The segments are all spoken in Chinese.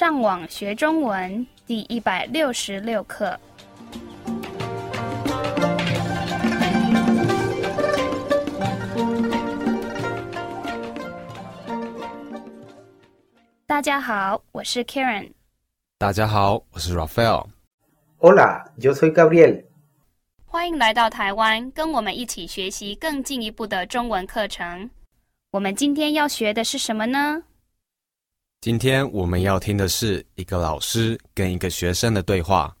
上网学中文第一百六十六课。大家好，我是 Karen。大家好，我是 Raphael。Hola, yo soy Gabriel. 欢迎来到台湾，跟我们一起学习更进一步的中文课程。我们今天要学的是什么呢？今天我们要听的是一个老师跟一个学生的对话。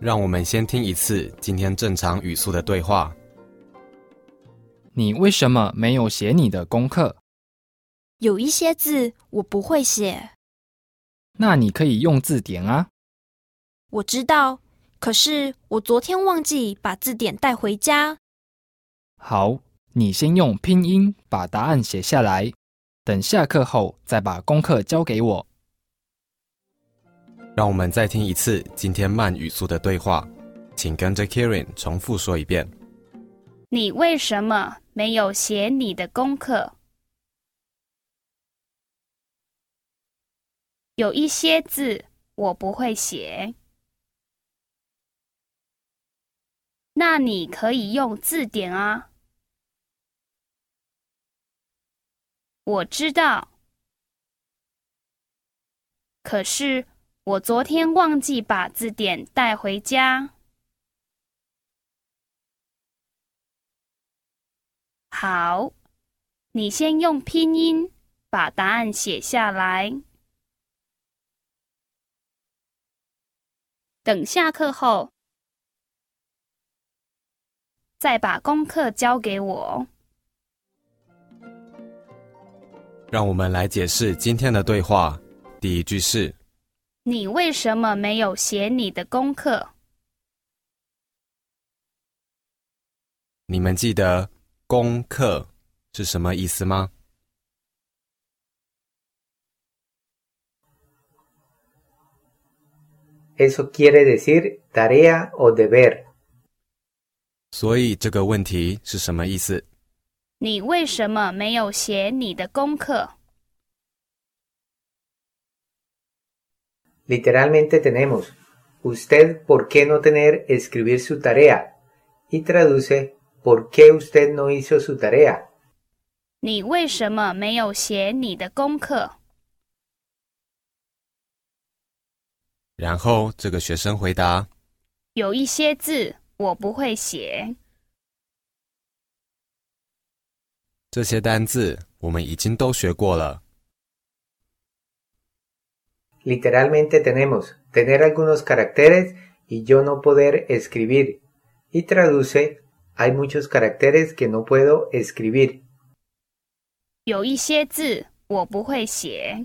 让我们先听一次今天正常语速的对话。你为什么没有写你的功课？有一些字我不会写，那你可以用字典啊。我知道，可是我昨天忘记把字典带回家。好，你先用拼音把答案写下来，等下课后再把功课交给我。让我们再听一次今天慢语速的对话，请跟着 Karen 重复说一遍。你为什么没有写你的功课？有一些字我不会写，那你可以用字典啊。我知道，可是我昨天忘记把字典带回家。好，你先用拼音把答案写下来。等下课后，再把功课交给我。让我们来解释今天的对话。第一句是：你为什么没有写你的功课？你们记得“功课”是什么意思吗？Eso quiere decir tarea o deber. 所以这个问题是什么意思？你为什么没有写你的功课？Literalmente tenemos, ¿usted por qué no tener escribir su tarea? Y traduce, ¿por qué usted no hizo su tarea? 你为什么没有写你的功课？然后这个学生回答：有一些字我不会写。这些单字我们已经都学过了。Literalmente tenemos, tener algunos caracteres y yo no poder escribir. Y traduce, hay muchos caracteres que no puedo escribir. 有一些字我不会写。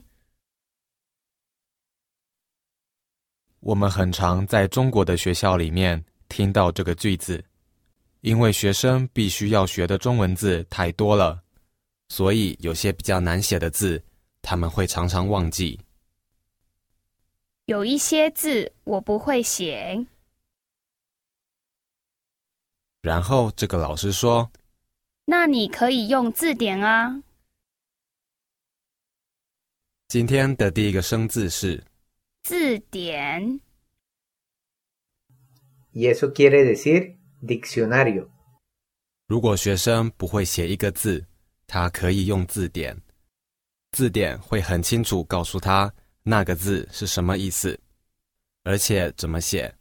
我们很常在中国的学校里面听到这个句子，因为学生必须要学的中文字太多了，所以有些比较难写的字，他们会常常忘记。有一些字我不会写。然后这个老师说那你可以用字典啊。：“今天的第一个生字是字典，Y eso quiere decir diccionario. 如果学生不会写一个字，他可以用字典，字典会很清楚告诉他那个字是什么意思，而且怎么写。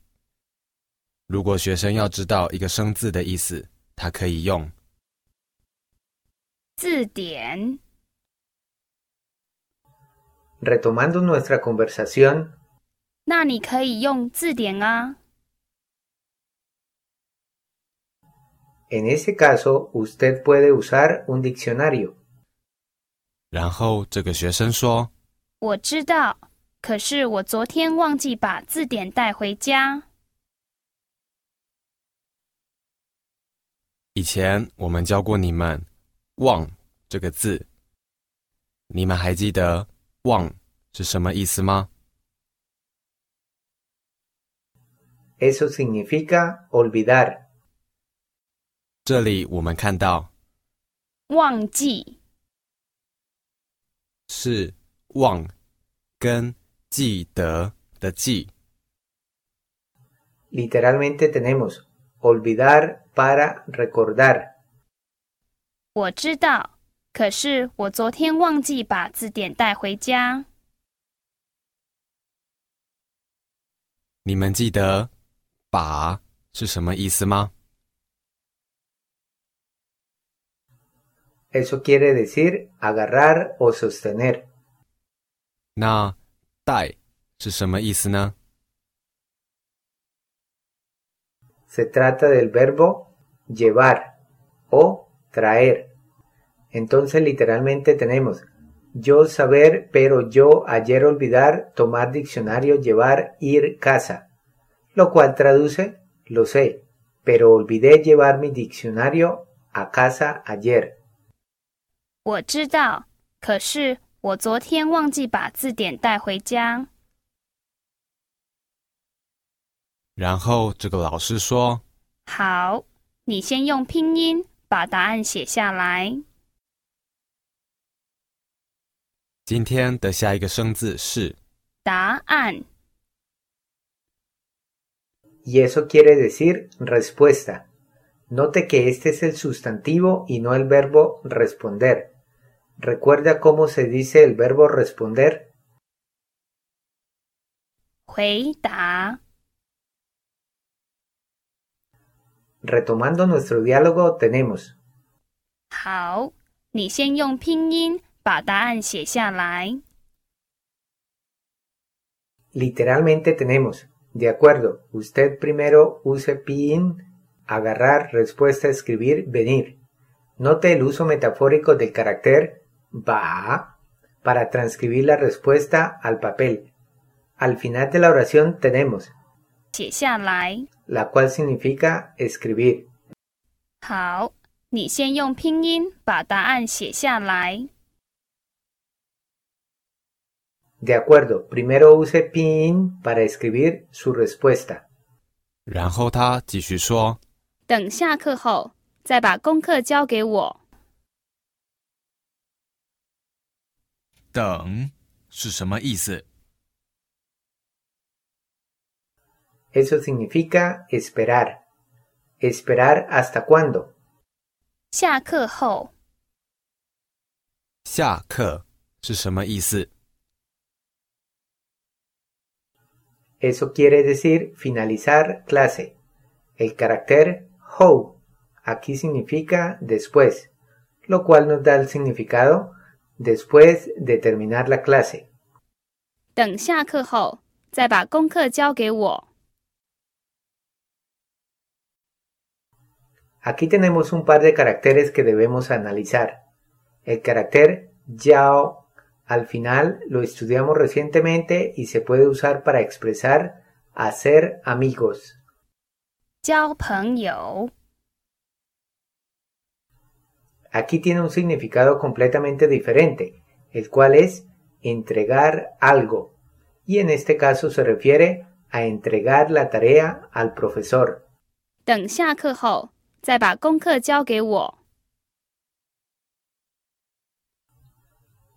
如果学生要知道一个生字的意思，他可以用字典。Retomando nuestra conversación, 那你可以用字典啊。En ese caso usted puede usar un diccionario. 然后这个学生说我知道，可是我昨天忘记把字典带回家。：“以前我们教过你们‘忘’这个字，你们还记得‘忘’是什么意思吗？Eso significa olvidar. 这里我们看到忘记，是忘跟记得的记。Literalmente tenemos olvidar para recordar. 我知道，可是我昨天忘记把字典带回家。你们记得“把”是什么意思吗？Eso quiere decir agarrar o sostener. 那“带”是什么意思呢？ Se trata del verbo llevar o traer. Entonces literalmente tenemos yo saber, pero yo ayer olvidar, tomar diccionario, llevar, ir, casa. Lo cual traduce lo sé, pero olvidé llevar mi diccionario a casa ayer. 我知道，可是我昨天忘记把字典带回家。然后这个老师说好，你先用拼音把答案写下来。：“今天的下一个生字是答案 Y eso quiere decir respuesta. Note que este es el sustantivo y no el verbo responder. ¿Recuerda cómo se dice el verbo responder? 回答。 Retomando nuestro diálogo tenemos 好，你先用拼音把答案写下来。 Literalmente tenemos, de acuerdo, usted primero use pin, agarrar, respuesta, escribir, venir. Note el uso metafórico del carácter va para transcribir la respuesta al papel. Al final de la oración tenemos, 写下来。 la cual significa escribir. 好，你先用拼音把答案写下来。 De acuerdo, primero use pin para escribir su respuesta. 然后他继续说等下课后再把功课交给我。：“ 等是什么意思？ Eso significa esperar. ¿Esperar hasta cuándo? 下课后，下课是什么意思？ Eso quiere decir finalizar clase. El carácter ho aquí significa después, lo cual nos da el significado después de terminar la clase. 等下课后再把功课交给我。 Aquí tenemos un par de caracteres que debemos analizar. El carácter yao al final lo estudiamos recientemente y se puede usar para expresar hacer amigos. 交朋友， Aquí tiene un significado completamente diferente, el cual es entregar algo, y en este caso se refiere a entregar la tarea al profesor. 等下课后再把功课交给我。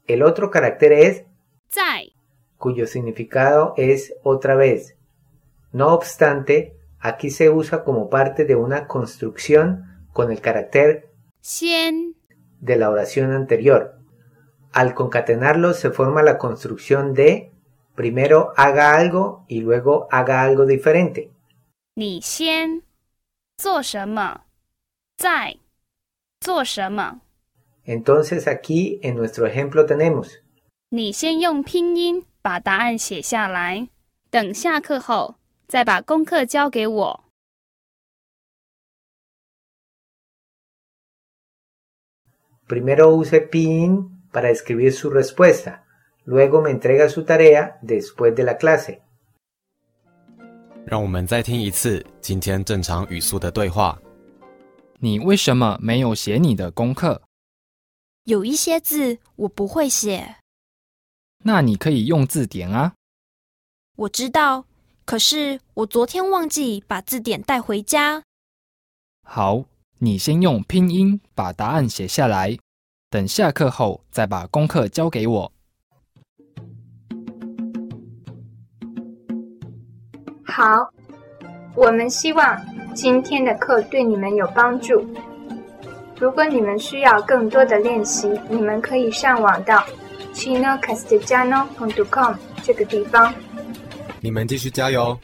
El otro carácter es 在 cuyo significado es otra vez. No obstante, aquí se usa como parte de una construcción con el carácter 先 de la oración anterior. Al concatenarlos se forma la construcción de primero haga algo y luego haga algo diferente. 你先做什么？在做什么？ Entonces aquí en nuestro ejemplo tenemos 你先用拼音把答案写下来，等下课后再把功课交给我。 Primero use pin para escribir su respuesta, luego me entrega su tarea después de la clase. 让我们再听一次今天正常语速的对话。你为什么没有写你的功课？有一些字我不会写，那你可以用字典啊。我知道，可是我昨天忘记把字典带回家。好，你先用拼音把答案写下来，等下课后再把功课交给我。好，我们希望今天的课对你们有帮助。如果你们需要更多的练习，你们可以上网到 chino castigiano punto com 这个地方。你们继续加油。